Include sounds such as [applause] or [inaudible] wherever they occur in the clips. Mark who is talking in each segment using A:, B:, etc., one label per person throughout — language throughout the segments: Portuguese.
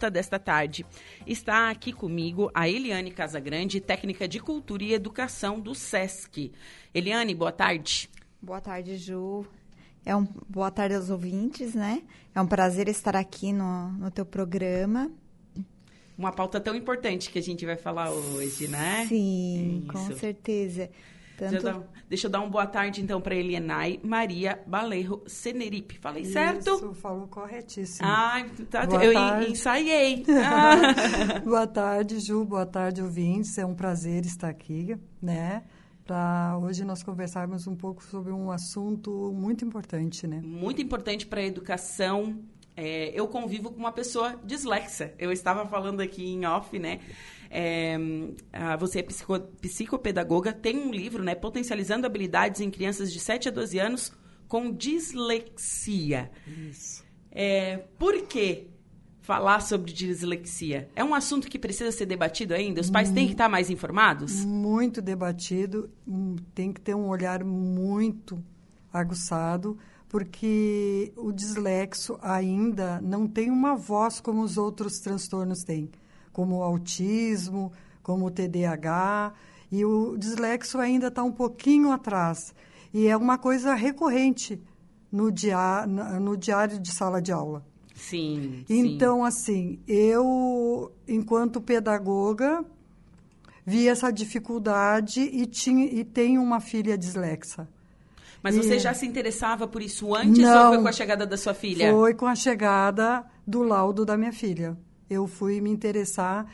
A: pauta desta tarde. Está aqui comigo a Eliane Casagrande, técnica de cultura e educação do SESC. Eliane, boa tarde.
B: Boa tarde, Ju. É um, boa tarde aos ouvintes, né? É um prazer estar aqui no, no teu programa.
A: Uma pauta tão importante que a gente vai falar hoje, né?
B: Sim, Isso. com certeza.
A: Tanto... Dar, deixa eu dar uma boa tarde, então, para Elienay Maria Balerro Seneripe. Falei Isso, certo?
C: Isso, falou corretíssimo.
A: Ah, tá, eu tarde. ensaiei. Ah. [laughs] [laughs]
C: boa tarde, Ju. Boa tarde, ouvintes. É um prazer estar aqui, né? Para hoje nós conversarmos um pouco sobre um assunto muito importante, né?
A: Muito importante para a educação é, eu convivo com uma pessoa dislexa. Eu estava falando aqui em off, né? É, você é psico, psicopedagoga, tem um livro, né? Potencializando habilidades em crianças de 7 a 12 anos com dislexia.
C: Isso.
A: É, por que falar sobre dislexia? É um assunto que precisa ser debatido ainda? Os pais têm que estar mais informados?
C: Muito debatido. Hum, tem que ter um olhar muito aguçado porque o dislexo ainda não tem uma voz como os outros transtornos têm, como o autismo, como o TDAH, e o dislexo ainda está um pouquinho atrás. E é uma coisa recorrente no, dia, no diário de sala de aula.
A: Sim.
C: Então,
A: sim.
C: assim, eu, enquanto pedagoga, vi essa dificuldade e, tinha, e tenho uma filha dislexa.
A: Mas e... você já se interessava por isso antes Não, ou foi com a chegada da sua filha?
C: Foi com a chegada do laudo da minha filha. Eu fui me interessar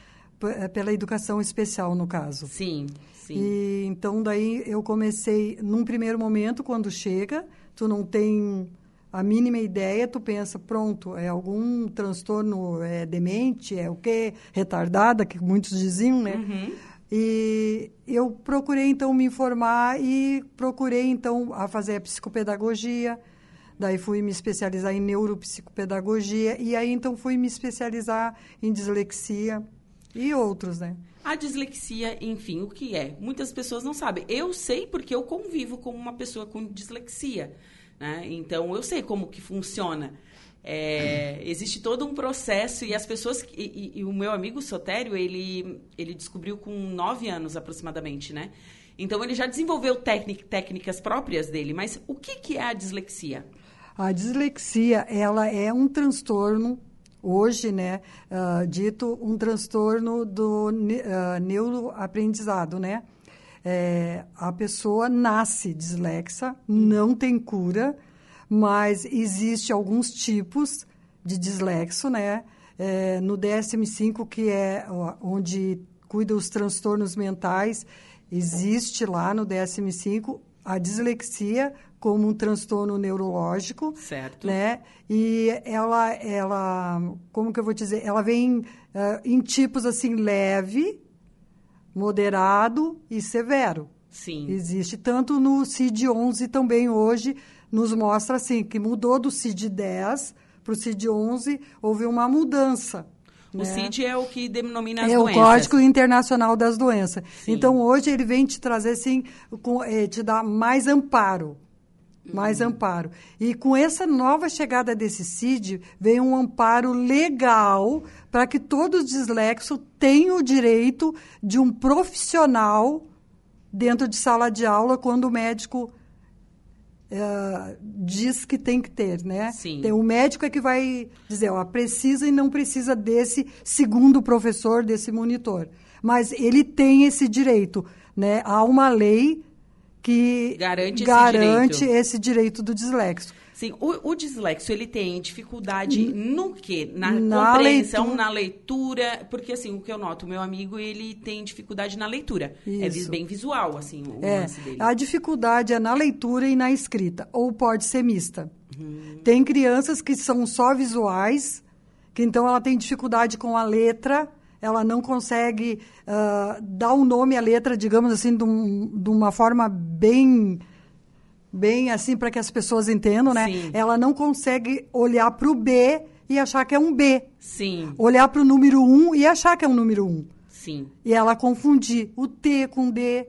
C: eh, pela educação especial, no caso.
A: Sim, sim.
C: E então daí eu comecei, num primeiro momento, quando chega, tu não tem a mínima ideia, tu pensa, pronto, é algum transtorno é demente, é o quê? Retardada, que muitos diziam, né?
A: Uhum.
C: E eu procurei então me informar e procurei então a fazer a psicopedagogia. Daí fui me especializar em neuropsicopedagogia e aí então fui me especializar em dislexia e outros, né?
A: A dislexia, enfim, o que é? Muitas pessoas não sabem. Eu sei porque eu convivo com uma pessoa com dislexia, né? Então eu sei como que funciona. É, [clears throat] existe todo um processo e as pessoas e, e, e, o meu amigo Sotério ele ele descobriu com nove anos aproximadamente, né? Então ele já desenvolveu técnicas próprias dele. Mas o que, que é a dislexia?
C: A dislexia ela é um transtorno hoje, né, uh, dito um transtorno do uh, neuroaprendizado, né? É, a pessoa nasce dislexa, não tem cura, mas existe alguns tipos de dislexo, né? É, no DSM-5, que é onde cuida os transtornos mentais, existe lá no DSM-5 a dislexia como um transtorno neurológico,
A: certo?
C: Né? E ela, ela, como que eu vou dizer, ela vem uh, em tipos assim leve, moderado e severo.
A: Sim.
C: Existe tanto no CID-11 também hoje nos mostra assim que mudou do CID-10 para o CID-11, houve uma mudança.
A: O né? CID é o que denomina as
C: é
A: doenças.
C: É o Código Internacional das Doenças. Sim. Então, hoje ele vem te trazer, assim, com, é, te dar mais amparo. Mais uhum. amparo. E com essa nova chegada desse CID, vem um amparo legal para que todo dislexo tenha o direito de um profissional dentro de sala de aula quando o médico Uh, diz que tem que ter, né?
A: Sim.
C: Tem, o médico é que vai dizer, ó, precisa e não precisa desse segundo professor, desse monitor. Mas ele tem esse direito, né? Há uma lei que
A: garante,
C: garante
A: esse, direito.
C: esse direito do dislexo.
A: Sim, o, o dislexo, ele tem dificuldade no quê? Na, na compreensão, leitura. na leitura, porque assim, o que eu noto, o meu amigo, ele tem dificuldade na leitura. É Isso. É bem visual, assim, o
C: é, lance dele. A dificuldade é na leitura e na escrita, ou pode ser mista. Uhum. Tem crianças que são só visuais, que então ela tem dificuldade com a letra, ela não consegue uh, dar um nome à letra, digamos assim, de, um, de uma forma bem bem assim para que as pessoas entendam, né?
A: Sim.
C: Ela não consegue olhar para o B e achar que é um B.
A: Sim.
C: Olhar para o número 1 e achar que é um número 1.
A: Sim.
C: E ela confundir o T com D,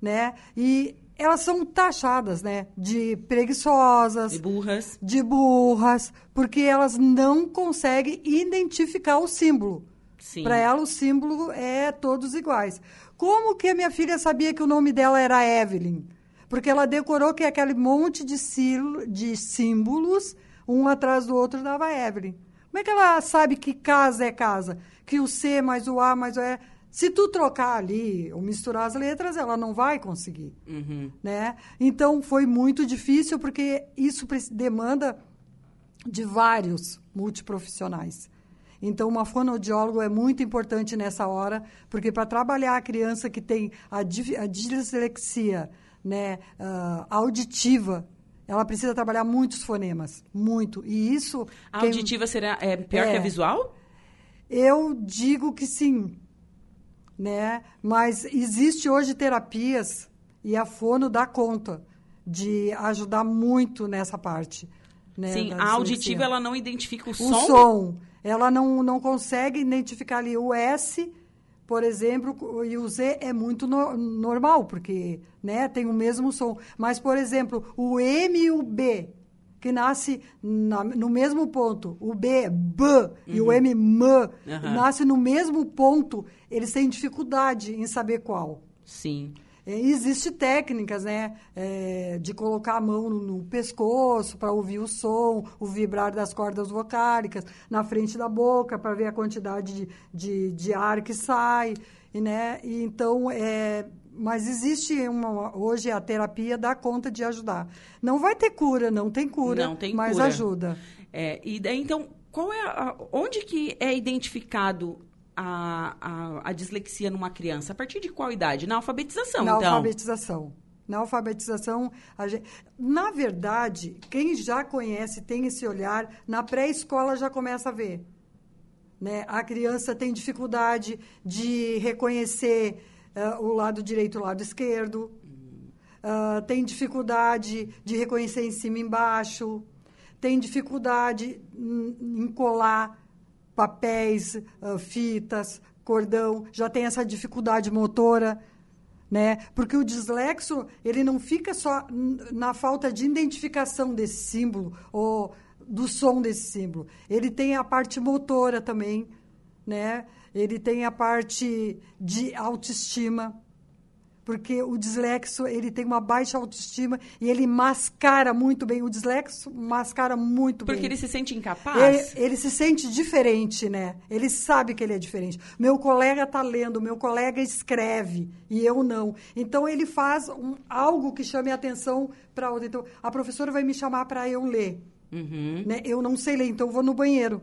C: né? E elas são taxadas, né, de preguiçosas,
A: De burras.
C: de burras, porque elas não conseguem identificar o símbolo. Para ela, o símbolo é todos iguais. Como que a minha filha sabia que o nome dela era Evelyn? Porque ela decorou que aquele monte de, de símbolos, um atrás do outro, dava Evelyn. Como é que ela sabe que casa é casa? Que o C mais o A mais o E. Se tu trocar ali ou misturar as letras, ela não vai conseguir
A: Uhum.
C: né? Então foi muito difícil porque isso demanda de vários multiprofissionais. Então, uma fonoaudióloga é muito importante nessa hora, porque para trabalhar a criança que tem a, a dislexia né, ah, auditiva, ela precisa trabalhar muitos fonemas, muito. E isso...
A: A
C: quem-
A: auditiva será é, pior
C: É.
A: que a visual?
C: eu digo que sim, né? Mas existe hoje terapias e a fono dá conta de ajudar muito nessa parte. Né,
A: Sim, a auditiva ela não identifica o,
C: o
A: som.
C: som. Ela não, não consegue identificar ali o S, por exemplo, e o Z é muito no- normal, porque né, tem o mesmo som. Mas, por exemplo, o M e o B, que nasce na- no mesmo ponto, o B é B e o M M,
A: Aham.
C: nasce no mesmo ponto, eles têm dificuldade em saber qual.
A: Sim.
C: É, Existem técnicas, né, é, de colocar a mão no, no pescoço para ouvir o som, o vibrar das cordas vocálicas, na frente da boca para ver a quantidade de, de, de ar que sai, e, né, e então, é, mas existe uma, hoje a terapia dá conta de ajudar. Não vai ter cura, não tem cura,
A: Não tem
C: mas
A: cura.
C: ajuda.
A: É, e daí, então, qual é a, onde que é identificado a, a, a dislexia numa criança? A partir de qual idade? Na alfabetização,
C: na
A: então.
C: alfabetização. Na alfabetização, a gente... na verdade, quem já conhece, tem esse olhar, na pré-escola já começa a ver. Né? A criança tem dificuldade de reconhecer ah, o lado direito e o lado esquerdo, Ah, tem dificuldade de reconhecer em cima e embaixo, tem dificuldade em, em colar papéis, ah, fitas, cordão, já tem essa dificuldade motora, né? Porque o dislexo, ele não fica só na falta de identificação desse símbolo ou do som desse símbolo. Ele tem a parte motora também, né? Ele tem a parte de autoestima, porque o dislexo ele tem uma baixa autoestima e ele mascara muito bem. O dislexo mascara muito
A: Porque
C: bem.
A: ele se sente incapaz?
C: Ele, ele se sente diferente, né? Ele sabe que ele é diferente. Meu colega está lendo, meu colega escreve e eu não. Então ele faz um- algo que chame a atenção para outra. Então a professora vai me chamar para eu ler,
A: Uhum.
C: né? Eu não sei ler, então eu vou no banheiro.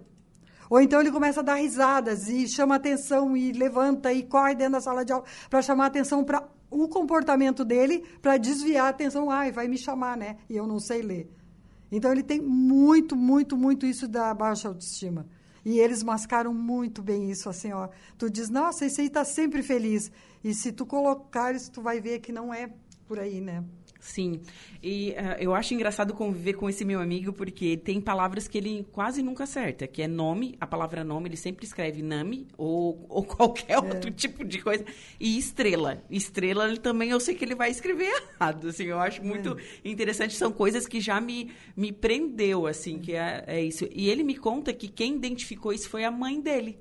C: Ou então ele começa a dar risadas e chama atenção e levanta e corre dentro da sala de aula para chamar atenção para o comportamento dele, para desviar a atenção. Ai, vai me chamar, né? E eu não sei ler. Então ele tem muito, muito, muito isso da baixa autoestima. E eles mascaram muito bem isso, assim, ó. Tu diz, nossa, esse aí tá sempre feliz. E se tu colocares, tu vai ver que não é por aí, né?
A: Sim. E ah, eu acho engraçado conviver com esse meu amigo, porque tem palavras que ele quase nunca acerta, que é nome, a palavra nome, ele sempre escreve name ou, ou [laughs] qualquer outro tipo de coisa. E estrela. Estrela ele também eu sei que ele vai escrever [laughs] errado, assim, eu acho muito interessante. São coisas que já me, me prendeu, assim, que é, é isso. E ele me conta que quem identificou isso foi a mãe dele.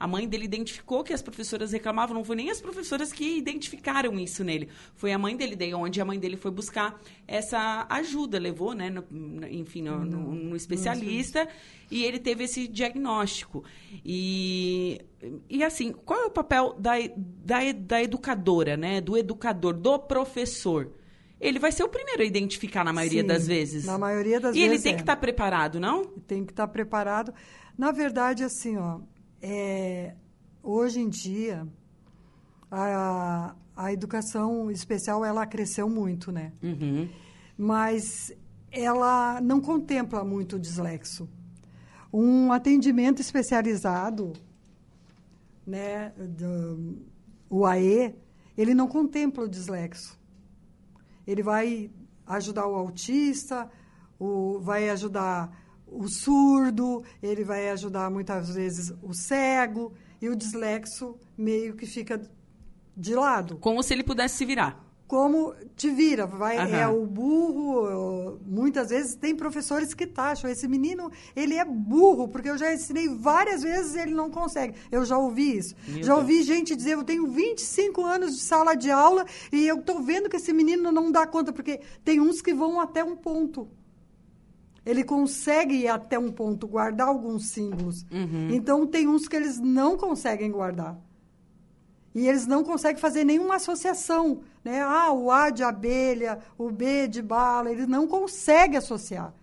A: A mãe dele identificou que as professoras reclamavam, não foi nem as professoras que identificaram isso nele. Foi a mãe dele, daí onde a mãe dele foi buscar essa ajuda, levou, né, no- enfim, no, no- no especialista, e ele teve esse diagnóstico. E, e assim, qual é o papel da, da, da educadora, né, do educador, do professor? Ele vai ser o primeiro a identificar na maioria
C: Sim,
A: das vezes.
C: na maioria das
A: e ele
C: vezes
A: tem
C: é.
A: que estar preparado, não?
C: tem que estar preparado. Na verdade, assim, ó, é, hoje em dia a, a educação especial ela cresceu muito, né?
A: Uhum.
C: Mas ela não contempla muito o dislexo. Um atendimento especializado, né, do, o AE, ele não contempla o dislexo. Ele vai ajudar o autista, o, vai ajudar o surdo, ele vai ajudar muitas vezes o cego, e o dislexo meio que fica de lado.
A: Como se ele pudesse se virar.
C: como te vira. Vai,
A: Aham.
C: É o burro. Muitas vezes tem professores que taxam. Esse menino, ele é burro, porque eu já ensinei várias vezes ele não consegue. Eu já ouvi isso.
A: Meu
C: já
A: Deus.
C: ouvi gente dizer, eu tenho 25 anos de sala de aula e eu estou vendo que esse menino não dá conta, porque tem uns que vão até um ponto. Ele consegue ir até um ponto, guardar alguns símbolos.
A: Uhum.
C: Então, tem uns que eles não conseguem guardar. E eles não conseguem fazer nenhuma associação. Né? Ah, o A de abelha, o B de bala, eles não conseguem associar.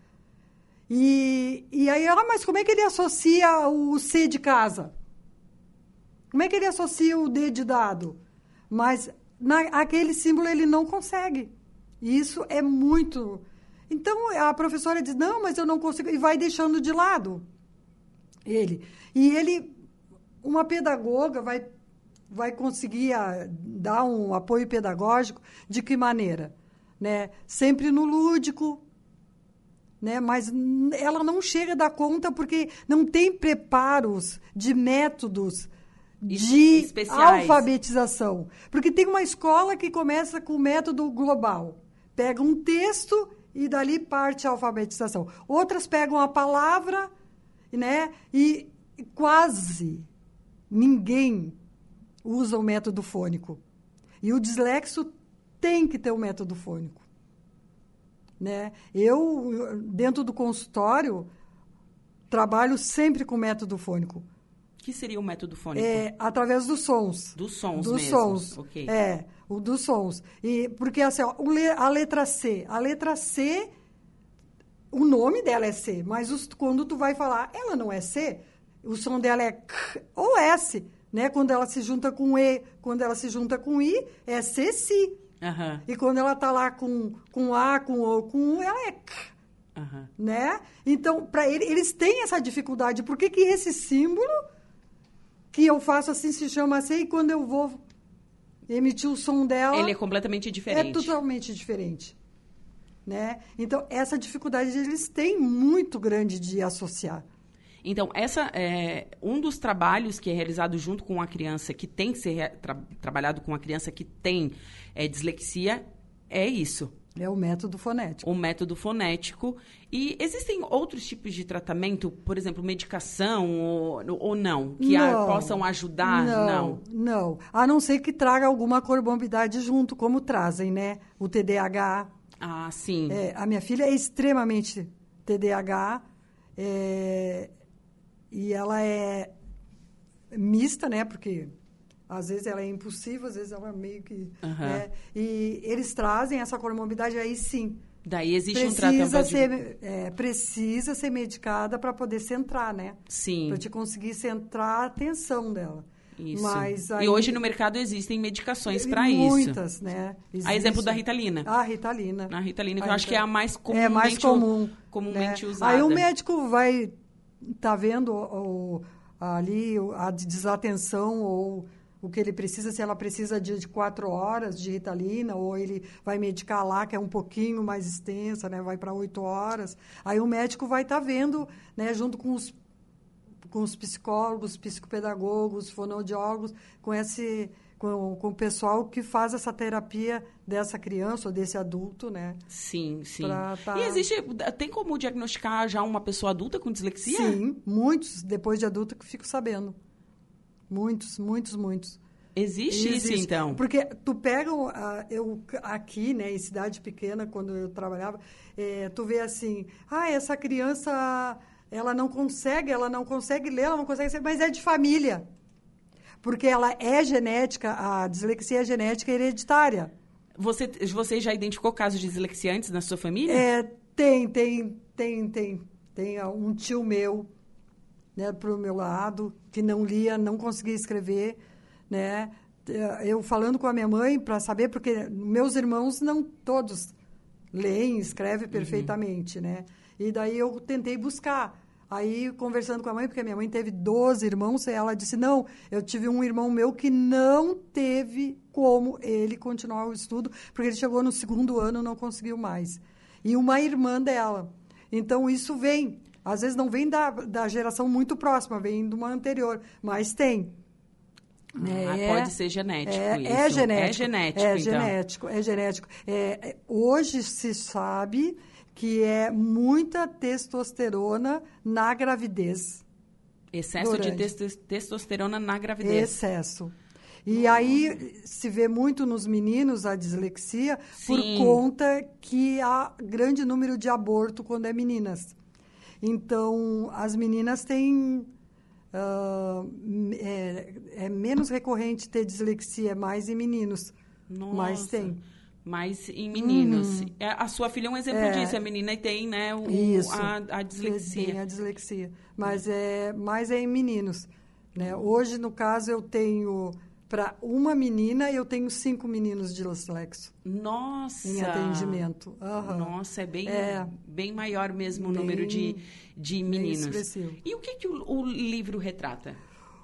C: E, e aí, ah, mas como é que ele associa o C de casa? Como é que ele associa o D de dado? Mas na, aquele símbolo ele não consegue. E isso é muito. Então a professora diz: não, mas eu não consigo. E vai deixando de lado ele. E ele, uma pedagoga, vai, vai conseguir ah, dar um apoio pedagógico de que maneira? Né? Sempre no lúdico, né? mas ela não chega a dar conta porque não tem preparos de métodos de
A: especiais.
C: alfabetização. Porque tem uma escola que começa com o método global. Pega um texto e dali parte a alfabetização. Outras pegam a palavra né? e quase ninguém usa o método fônico. E o dislexo tem que ter o método fônico. Né? Eu, dentro do consultório, trabalho sempre com método fônico.
A: Que seria o método fônico?
C: É, através dos sons.
A: Dos sons
C: Dos
A: mesmo.
C: sons.
A: Ok.
C: É, o dos sons. E, porque assim, ó, a letra C. A letra C, o nome dela é C, mas os- quando tu vai falar, ela não é C, o som dela é K ou S. Né? Quando ela se junta com E, quando ela se junta com I, é C, Si.
A: Aham,
C: E quando ela está lá com, com A, com O, com U, ela é K
A: aham.
C: né? Então, para ele, eles têm essa dificuldade. Por que, que esse símbolo que eu faço assim se chama assim e quando eu vou emitir o som dela
A: Ele é completamente
C: é
A: diferente.
C: totalmente diferente, né? Então, essa dificuldade eles têm muito grande de associar.
A: Então, essa é um dos trabalhos que é realizado junto com a criança que tem que ser tra- trabalhado com a criança que tem é, dislexia é isso,
C: É o método fonético.
A: o método fonético. E existem outros tipos de tratamento, por exemplo, medicação ou, ou não, que a-
C: Não.
A: possam ajudar?
C: Não, não. A não ser que traga alguma comorbidade junto, como trazem, né? O TDAH,
A: Ah, sim.
C: É, a minha filha é extremamente TDAH é, e ela é mista, né? Porque às vezes ela é impulsiva, às vezes ela é meio que...
A: Aham.
C: né? E eles trazem essa comorbidade aí sim.
A: Daí existe um
C: Precisa
A: tratamento. de-
C: ser, é, precisa ser medicada para poder centrar, né?
A: Sim.
C: Para te conseguir centrar a atenção dela.
A: Isso.
C: Mas
A: E
C: aí-
A: hoje no mercado existem medicações para isso.
C: Muitas, né?
A: A exemplo
C: Existe-
A: da Ritalina.
C: A Ritalina.
A: A Ritalina, que
C: A
A: eu acho que é a mais comumente,
C: É mais comum.
A: comumente
C: né?
A: usada.
C: Aí o médico vai tá vendo o, ali o- a desatenção ou o que ele precisa, se ela precisa de, de quatro horas de Ritalina, ou ele vai medicar lá, que é um pouquinho mais extensa, né? vai para oito horas. Aí o médico vai estar vendo, né, junto com os, com os psicólogos, psicopedagogos, fonoaudiólogos, com esse com, com o pessoal que faz essa terapia dessa criança ou desse adulto, né?
A: Sim, sim.
C: Tá-
A: E existe. Tem como diagnosticar já uma pessoa adulta com dislexia?
C: Sim, muitos, depois de adulto, que fico sabendo. Muitos, muitos, muitos.
A: Existe, isso,
C: Existe.
A: então.
C: Porque tu pega, ah, eu aqui, né, em cidade pequena, quando eu trabalhava, eh, tu vê assim, ah, essa criança, ela não consegue, ela não consegue ler, ela não consegue ser, mas é de família. Porque ela é genética, a dislexia é genética hereditária.
A: Você, você já identificou casos de dislexia antes na sua família?
C: É, tem, tem, tem, tem. Tem ah, um tio meu, né, pro meu lado, que não lia, não conseguia escrever, né? Eh, Eu falando com a minha mãe para saber, porque meus irmãos não todos leem, escrevem perfeitamente, né? E daí eu tentei buscar. Aí, conversando com a mãe, porque a minha mãe teve 12 irmãos, e ela disse, não, eu tive um irmão meu que não teve como ele continuar o estudo, porque ele chegou no segundo ano e não conseguiu mais. E uma irmã dela. Então, isso vem. Às vezes não vem da, da geração muito próxima, vem de uma anterior, mas tem.
A: Ah,
C: É,
A: pode ser genético
C: é,
A: isso.
C: É genético.
A: É genético,
C: é
A: então.
C: genético, é genético. É, é, hoje se sabe que é muita testosterona na gravidez.
A: Excesso
C: Durante.
A: de testos- testosterona na gravidez.
C: Excesso. E aí se vê muito nos meninos a dislexia por
A: Sim.
C: conta que há grande número de aborto quando é meninas. Então, as meninas têm. ah, é, é menos recorrente ter dislexia, é mais em meninos.
A: Nossa.
C: Mas tem.
A: Mas em meninos.
C: Uhum.
A: É, A sua filha é um exemplo
C: É.
A: disso. A menina tem, né, o,
C: Isso.
A: a, a
C: Tem
A: dislexia.
C: a dislexia. Mas é, mais é em meninos. Né? Hoje, no caso, eu tenho. Para uma menina, eu tenho cinco meninos dislexos
A: Nossa!
C: em atendimento. Aham.
A: Nossa, é bem,
C: É.
A: bem maior mesmo o
C: Bem-
A: número de, de meninos.
C: expressivo.
A: E o que, que o, o livro retrata?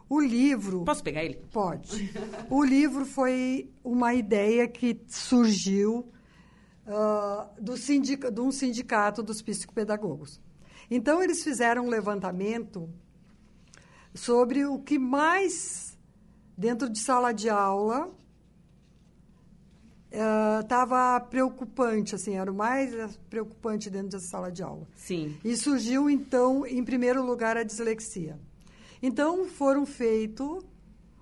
C: O livro.
A: Posso pegar ele?
C: Pode. O livro foi uma ideia que surgiu ah, do sindica, de um sindicato dos psicopedagogos. Então, eles fizeram um levantamento sobre o que mais, dentro de sala de aula, estava preocupante, assim, era o mais preocupante dentro da sala de aula.
A: Sim.
C: E surgiu, então, em primeiro lugar, a dislexia. Então, foram feito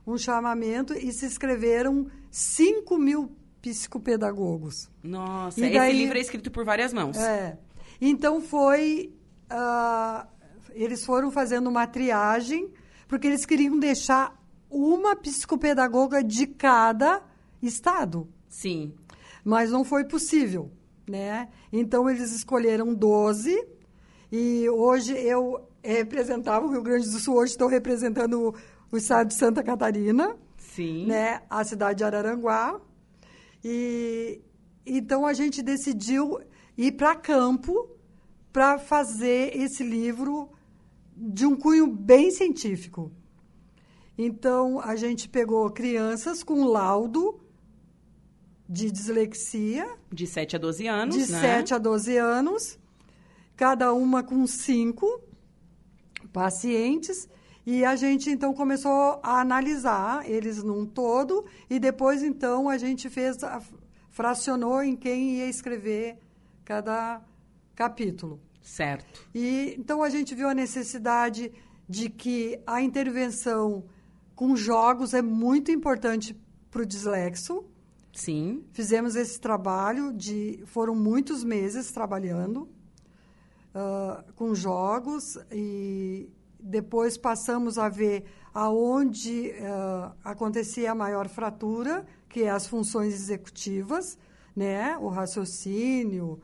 C: um chamamento e se inscreveram 5 mil psicopedagogos.
A: Nossa,
C: E daí-
A: esse livro é escrito por várias mãos.
C: É. Então, foi... ah, eles foram fazendo uma triagem, porque eles queriam deixar uma psicopedagoga de cada estado
A: Sim.
C: mas não foi possível, né? Então eles escolheram 12 e hoje eu representava o Rio Grande do Sul, hoje estou representando o, o estado de Santa Catarina,
A: Sim.
C: né? A cidade de Araranguá. E então a gente decidiu ir para campo para fazer esse livro de um cunho bem científico. Então a gente pegou crianças com laudo de dislexia
A: De 7 a 12 anos,
C: de
A: né?
C: 7 a 12 anos, cada uma com cinco pacientes. E a gente, então, começou a analisar eles num todo e depois, então, a gente fez, a- fracionou em quem ia escrever cada capítulo.
A: Certo.
C: E então a gente viu a necessidade de que a intervenção com jogos é muito importante para o dislexo.
A: Sim.
C: Fizemos esse trabalho de foram muitos meses trabalhando ah, com jogos e depois passamos a ver aonde ah, acontecia a maior fratura, que é as funções executivas, né, o raciocínio,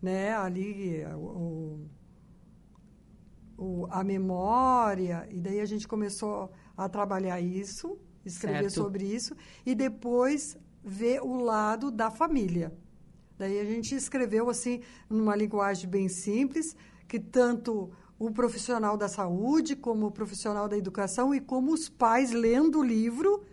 C: né, ali o, o- a memória e daí a gente começou a trabalhar isso, escrever
A: Certo.
C: sobre isso e depois ver o lado da família. Daí a gente escreveu assim numa linguagem bem simples que tanto o profissional da saúde como o profissional da educação e como os pais lendo o livro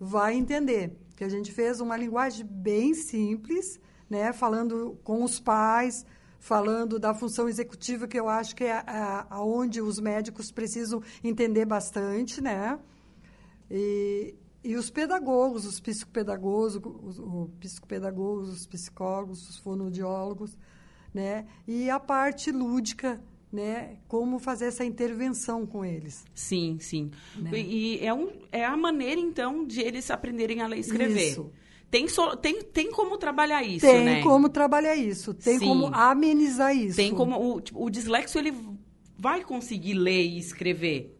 C: vai entender que a gente fez uma linguagem bem simples, né, falando com os pais, falando da função executiva que eu acho que é a- aonde os médicos precisam entender bastante, né? E, e os pedagogos, os psicopedagogos, os, os psicopedagogos, os psicólogos, os fonoaudiólogos, né? E a parte lúdica, né? Como fazer essa intervenção com eles.
A: Sim, sim.
C: Né?
A: E é, um, é a maneira, então, de eles aprenderem a ler e escrever.
C: Isso.
A: Tem, so, tem, tem como trabalhar isso,
C: tem
A: né?
C: como trabalhar isso, tem
A: Sim.
C: como amenizar isso.
A: Tem como... O, tipo, o dislexo, ele vai conseguir ler e escrever.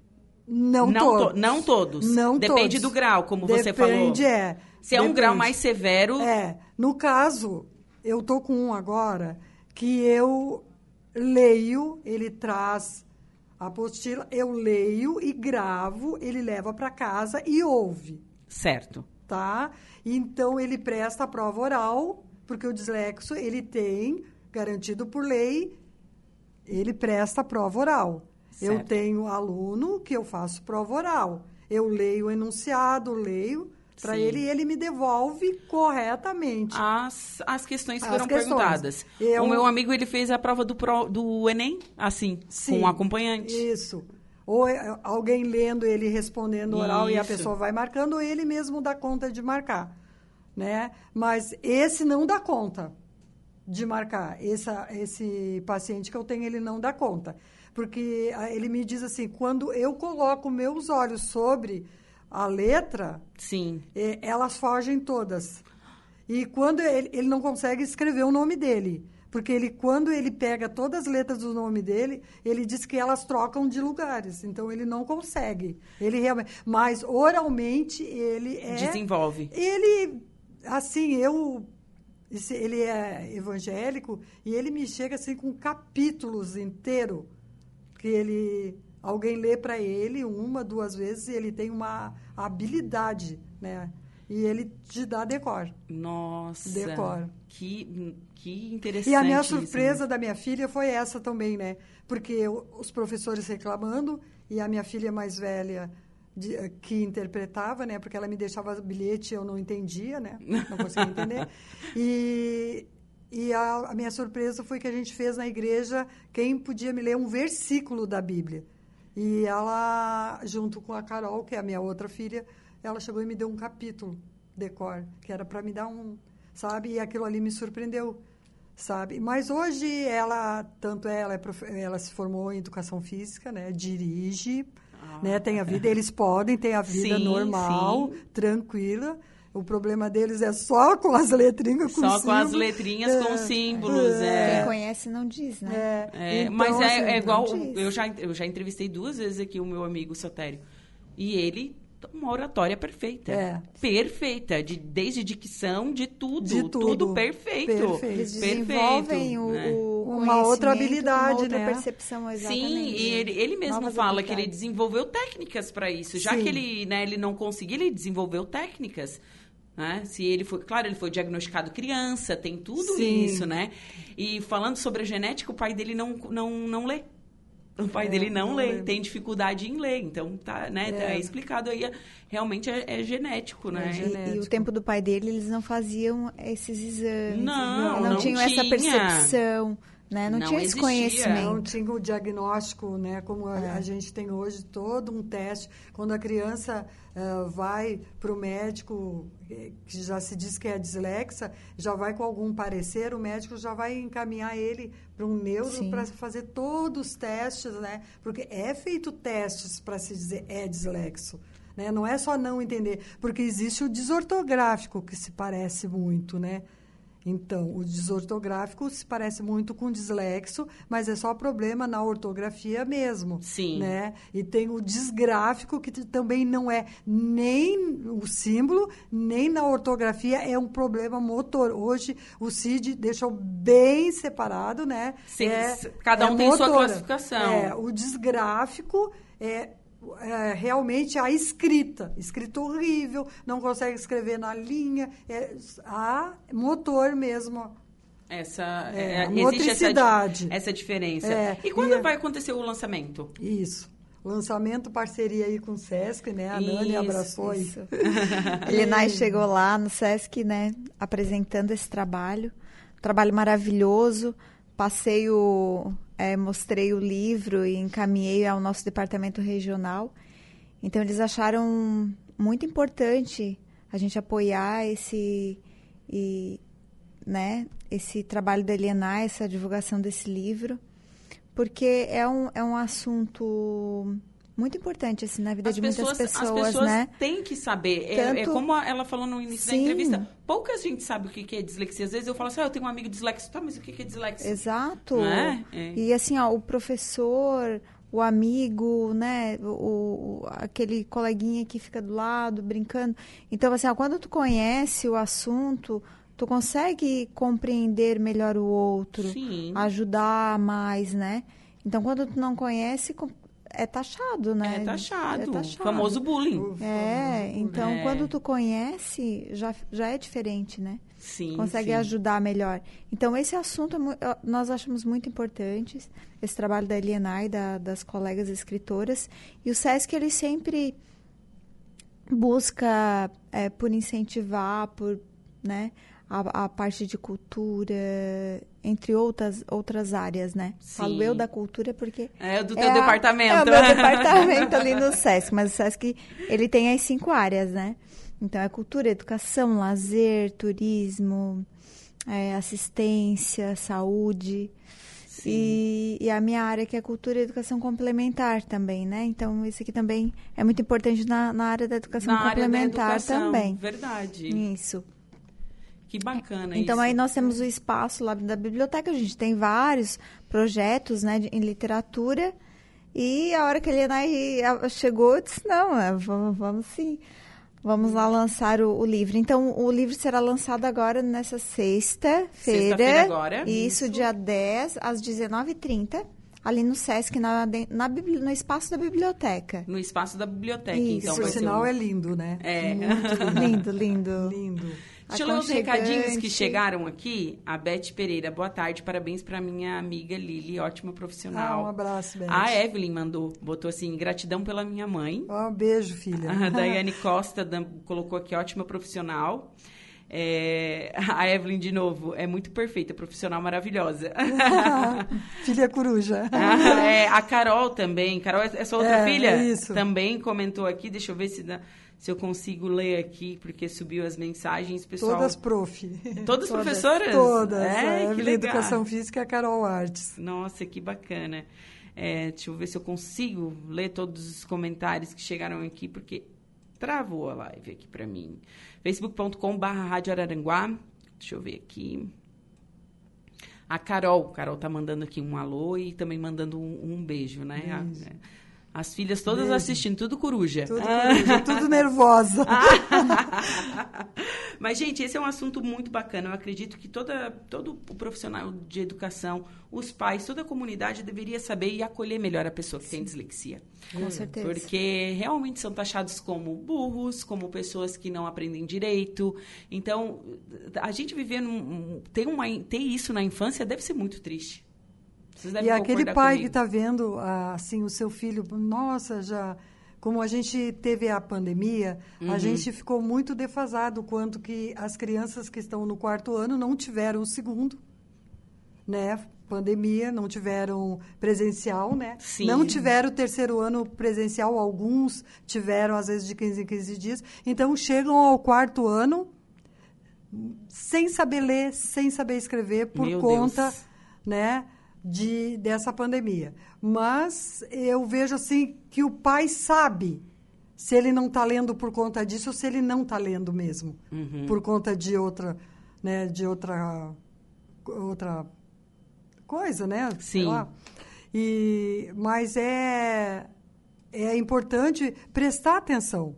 C: Não,
A: não,
C: todos.
A: to- não todos.
C: Não
A: Depende
C: todos.
A: do grau, como você falou.
C: Depende, é.
A: Se é um
C: Depende.
A: grau mais severo,
C: É. No caso, eu tô com um agora que eu leio, ele traz a apostila, eu leio e gravo, ele leva para casa e ouve,
A: certo.
C: Tá? Então ele presta a prova oral, porque o dislexo ele tem garantido por lei, ele presta a prova oral. Eu
A: Certo.
C: tenho aluno que eu faço prova oral. Eu leio o enunciado, leio para ele e ele me devolve corretamente.
A: As, as questões
C: As
A: foram
C: questões.
A: perguntadas.
C: Eu-
A: O meu amigo, ele fez a prova do, pro- do Enem, assim,
C: Sim,
A: com um acompanhante.
C: Isso. Ou é alguém lendo, ele respondendo oral e a
A: Isso.
C: pessoa vai marcando, ou ele mesmo dá conta de marcar, né? Mas esse não dá conta de marcar. Essa, esse paciente que eu tenho, ele não dá conta. Porque ah, ele me diz assim, quando eu coloco meus olhos sobre a letra,
A: Sim.
C: eh, elas fogem todas. E quando ele, ele não consegue escrever o nome dele. Porque ele, quando ele pega todas as letras do nome dele, ele diz que elas trocam de lugares. Então, ele não consegue. Ele realmente... Mas, oralmente, ele é...
A: Desenvolve.
C: Ele, assim, eu... Ele é evangélico e ele me chega, assim, com capítulos inteiros que ele... Alguém lê para ele uma, duas vezes e ele tem uma habilidade, né? E ele te dá decor.
A: Nossa.
C: Decora.
A: Que, que interessante.
C: E a minha
A: isso, né?
C: surpresa da minha filha foi essa também, né? Porque eu- os professores reclamando e a minha filha mais velha de- eh, que interpretava, né? Porque ela me deixava bilhete eu não entendia, né? Não conseguia entender. [laughs] E, e a, a minha surpresa foi que a gente fez na igreja quem podia me ler um versículo da Bíblia. E ela, junto com a Carol, que é a minha outra filha, ela chegou e me deu um capítulo decor, que era para me dar um, sabe? E aquilo ali me surpreendeu, sabe? Mas hoje ela, tanto ela, é profe- ela se formou em educação física, né? Dirige,
A: Ah.
C: né? Tem a vida, eles podem ter a vida
A: Sim,
C: normal,
A: sim.
C: tranquila. O problema deles é só com as letrinhas, com
A: Só com as
C: símbolos.
A: letrinhas com
C: É,
A: símbolos, é.
B: Quem conhece não diz, né?
C: É,
A: É,
C: então,
A: mas é,
C: assim,
A: é igual. Eu já, eu já entrevistei duas vezes aqui o meu amigo Sotério. E ele uma oratória perfeita.
C: É.
A: Perfeita. De, desde dicção, de tudo.
C: De tudo.
A: perfeito.
C: Perfeito.
B: Eles
A: Perfeito,
B: desenvolvem o,
A: né?
B: o
C: Uma outra habilidade,
B: uma outra
C: né?
B: percepção, exatamente.
A: Sim, e ele, ele mesmo
B: Novas
A: fala que ele desenvolveu técnicas para isso. Já
C: Sim.
A: que ele, né, ele não conseguiu, ele desenvolveu técnicas. Né? Se ele foi, claro, ele foi diagnosticado criança, tem tudo
C: Sim.
A: isso, né? E falando sobre a genética, o pai dele não, não, não lê. O pai
C: É,
A: dele não,
C: não
A: lê,
C: lê.
A: tem dificuldade em ler. Então, tá, né, tá
C: É.
A: explicado aí, é- realmente é, é genético, né?
C: É
B: E- E,
C: genético.
B: o tempo do pai dele, eles não faziam esses exames.
A: Não,
B: não,
A: não
B: tinham essa
A: tinha.
B: percepção, né? Não,
A: Não
B: tinha esse
A: existia.
B: conhecimento.
C: Não tinha o diagnóstico, né? Como a,
B: É.
C: a gente tem hoje, todo um teste. Quando a criança ah, vai para o médico, eh, que já se diz que é dislexa, já vai com algum parecer, o médico já vai encaminhar ele para um neuro para fazer todos os testes, né? Porque é feito testes para se dizer é dislexo. Né? Não é só não entender, porque existe o desortográfico, que se parece muito, né? Então, o desortográfico se parece muito com dislexo, mas é só problema na ortografia mesmo.
A: Sim.
C: Né? E tem o disgráfico, que também não é nem o símbolo, nem na ortografia, é um problema motor. Hoje, o CID deixou bem separado, né?
A: Sim,
C: É-
A: cada um
C: é
A: tem sua
C: motora.
A: classificação.
C: É, o disgráfico é, é realmente a escrita. Escrita horrível, não consegue escrever na linha. É a motor mesmo.
A: Essa,
C: É,
A: é,
C: a
A: essa,
C: motricidade.
A: di- essa diferença.
C: É,
A: e quando
C: e-
A: vai acontecer o lançamento?
C: Isso. Lançamento, parceria aí com o Sesc, né? A Nani
A: Isso,
C: abraçou aí.
B: Isso. [laughs] Elenai chegou lá no Sesc, né, apresentando esse trabalho, trabalho maravilhoso. Passei o, é, mostrei o livro e encaminhei ao nosso departamento regional. Então eles acharam muito importante a gente apoiar esse e, né, esse trabalho da Elenai, essa divulgação desse livro, porque é um, é um assunto muito importante assim na vida
A: As
B: de
A: pessoas,
B: muitas
A: as
B: pessoas,
A: pessoas
B: né?
A: têm que saber. É- É,
B: Tanto-
A: como ela falou no início da
B: Sim.
A: entrevista. Pouca gente sabe o que é dislexia. Às vezes eu falo assim, ah, eu tenho um amigo dislexo. Tá, mas o que é dislexia?
B: Exato.
A: É? É.
B: E assim, ó, o professor, o amigo, né, o, o- aquele coleguinha que fica do lado brincando. Então, assim, ó, quando tu conhece o assunto, tu consegue compreender melhor o outro,
A: Sim.
B: ajudar mais, né? Então, quando tu não conhece, é taxado, né?
A: É taxado.
B: É taxado.
A: Famoso bullying.
B: É, então
A: É.
B: quando tu conhece, já, já é diferente, né?
A: Sim.
B: consegue
A: sim.
B: ajudar melhor. Então, esse assunto é nós achamos muito importante, esse trabalho da Eliana e da, das colegas escritoras. E o SESC, ele sempre busca eh, por incentivar, por, né, a, a parte de cultura, entre outras, outras áreas, né?
A: Sim.
B: Falo eu da cultura porque...
A: É do
B: é
A: teu
B: a-
A: departamento.
B: É o meu [laughs] departamento ali no SESC, mas o SESC, ele tem as cinco áreas, né? Então, é cultura, educação, lazer, turismo, é, assistência, saúde...
A: Sim.
B: E, e a minha área que é cultura e educação complementar também, né? Então, isso aqui também é muito importante na, na área da educação
A: Na área da
B: complementar
A: educação,
B: também.
A: Verdade.
B: Isso.
A: Que bacana
B: Então
A: isso.
B: aí nós temos o espaço lá da biblioteca, a gente tem vários projetos, né, de- em literatura. E a hora que a Elianai chegou, eu disse, não, é, vamos, vamos sim. Vamos lá lançar o, o livro. Então, o livro será lançado agora nessa sexta-feira.
A: Sexta-feira agora.
B: Isso, dia 10, às 19h30, ali no Sesc, na, na bibli- no espaço da biblioteca.
A: No espaço da biblioteca,
B: Isso.
A: então
C: Por
A: vai ser
C: sinal,
A: um-
C: é lindo, né?
A: É.
B: Lindo, lindo. [laughs]
C: Lindo.
A: Deixa eu ler os recadinhos que chegaram aqui. A Beth Pereira, boa tarde. Parabéns para minha amiga Lili, ótima
C: Ah,
A: profissional.
C: um abraço, Beth.
A: a Evelyn mandou, botou assim, gratidão pela minha mãe.
C: Ó, um beijo, filha.
A: A [laughs] Daiane Costa colocou aqui, ótima profissional. É, a Evelyn, de novo, é muito perfeita, profissional maravilhosa. [laughs]
C: filha coruja. [laughs]
A: Ah, é, a Carol também. Carol, é sua outra
C: É,
A: filha?
C: é isso.
A: Também comentou aqui. Deixa eu ver se, dá- se eu consigo ler aqui, porque subiu as mensagens, pessoal.
C: Todas prof. [laughs]
A: Todas
B: Todas.
A: professoras?
C: Todas.
A: É,
C: a
A: que legal.
C: Educação Física e a Carol Artes.
A: Nossa, que bacana. É, deixa eu ver se eu consigo ler todos os comentários que chegaram aqui, porque travou a live aqui pra mim. facebook.com barra Rádio Araranguá. Deixa eu ver aqui. A Carol. Carol tá mandando aqui um alô e também mandando um, um beijo, né? A-
C: Isso.
A: As filhas todas assistindo, tudo coruja.
C: Tudo, coruja, tudo nervosa. [laughs]
A: Mas, gente, esse é um assunto muito bacana. Eu acredito que toda, todo o profissional de educação, os pais, toda a comunidade deveria saber e acolher melhor a pessoa que tem dislexia.
B: Com certeza.
A: Porque realmente são taxados como burros, como pessoas que não aprendem direito. Então, a gente viver num. Ter, uma, ter isso na infância deve ser muito triste.
C: E aquele pai
A: comigo.
C: que está vendo ah, assim o seu filho, nossa, já como a gente teve a pandemia,
A: Uhum.
C: a gente ficou muito defasado quanto que as crianças que estão no quarto ano não tiveram o segundo, né? Pandemia, não tiveram presencial, né?
A: Sim.
C: Não tiveram o terceiro ano presencial, alguns tiveram às vezes de 15 em 15 dias. Então chegam ao quarto ano sem saber ler, sem saber escrever por
A: Meu
C: conta
A: Deus.
C: né, de, dessa pandemia. Mas eu vejo assim que o pai sabe se ele não está lendo por conta disso ou se ele não está lendo mesmo
A: Uhum.
C: por conta de outra, né, de outra outra coisa, né?
A: Sim.
C: E mas é é importante prestar atenção,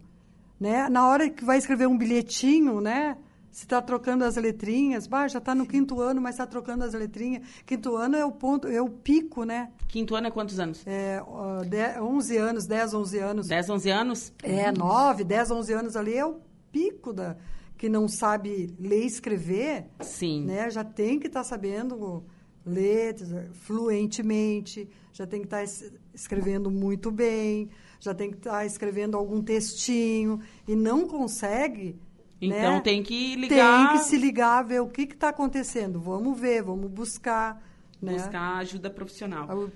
C: né? Na hora que vai escrever um bilhetinho, né? Se está trocando as letrinhas, bah, já está no quinto ano, mas está trocando as letrinhas. Quinto ano é o ponto, é o pico, né?
A: Quinto ano é quantos anos?
C: É, ó, de- 11 anos, 10, 11 anos.
A: 10, 11 anos?
C: É, 9, 10, 11 anos ali é o pico da que não sabe ler e escrever,
A: Sim.
C: né? Já tem que estar sabendo ler fluentemente, já tem que estar es- escrevendo muito bem, já tem que estar escrevendo algum textinho e não consegue.
A: Então
C: né?
A: tem que ligar.
C: Tem que se ligar, ver o que está acontecendo. Vamos ver, vamos buscar. Né?
A: buscar ajuda profissional.
C: Ah,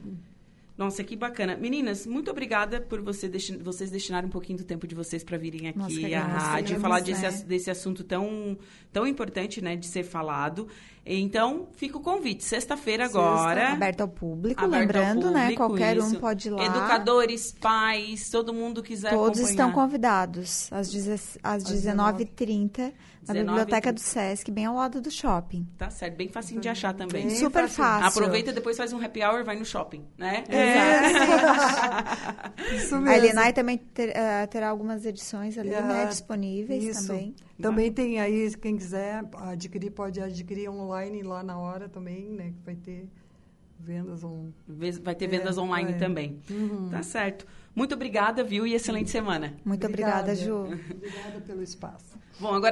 A: Nossa, que bacana. Meninas, muito obrigada por você desti- vocês destinarem um pouquinho do tempo de vocês para virem aqui
B: Nossa,
A: à rádio,
B: né?
A: falar
B: Mas,
A: desse,
B: né?
A: desse assunto tão, tão importante, né, de ser falado. Então, fica o convite. Sexta-feira agora.
B: Aberto ao público,
A: aberto ao
B: lembrando, né?
A: público,
B: Qualquer um
A: isso.
B: pode ir lá.
A: Educadores, pais, todo mundo quiser
B: Todos
A: acompanhar.
B: estão convidados às, deze- às 19h30 na
A: 19h30.
B: Biblioteca do Sesc, bem ao lado do shopping.
A: Tá certo, bem facinho de achar também.
C: Bem
B: Super
C: fácil.
B: fácil.
A: Aproveita, depois faz um happy hour, vai no shopping, né? [laughs]
C: Isso
B: A
C: mesmo.
B: Elinai também ter- eh, terá algumas edições ali, né,
C: Ah,
B: disponíveis
C: Isso.
B: também.
C: Também tem aí, quem quiser adquirir, pode adquirir online lá na hora também, né? Que vai ter vendas on...
A: Vê- Vai ter
C: É,
A: vendas online
C: é.
A: também.
C: Uhum.
A: Tá certo. Muito obrigada, viu? E excelente semana.
B: Muito obrigada, Ju.
C: Obrigada pelo espaço.
A: Bom, agora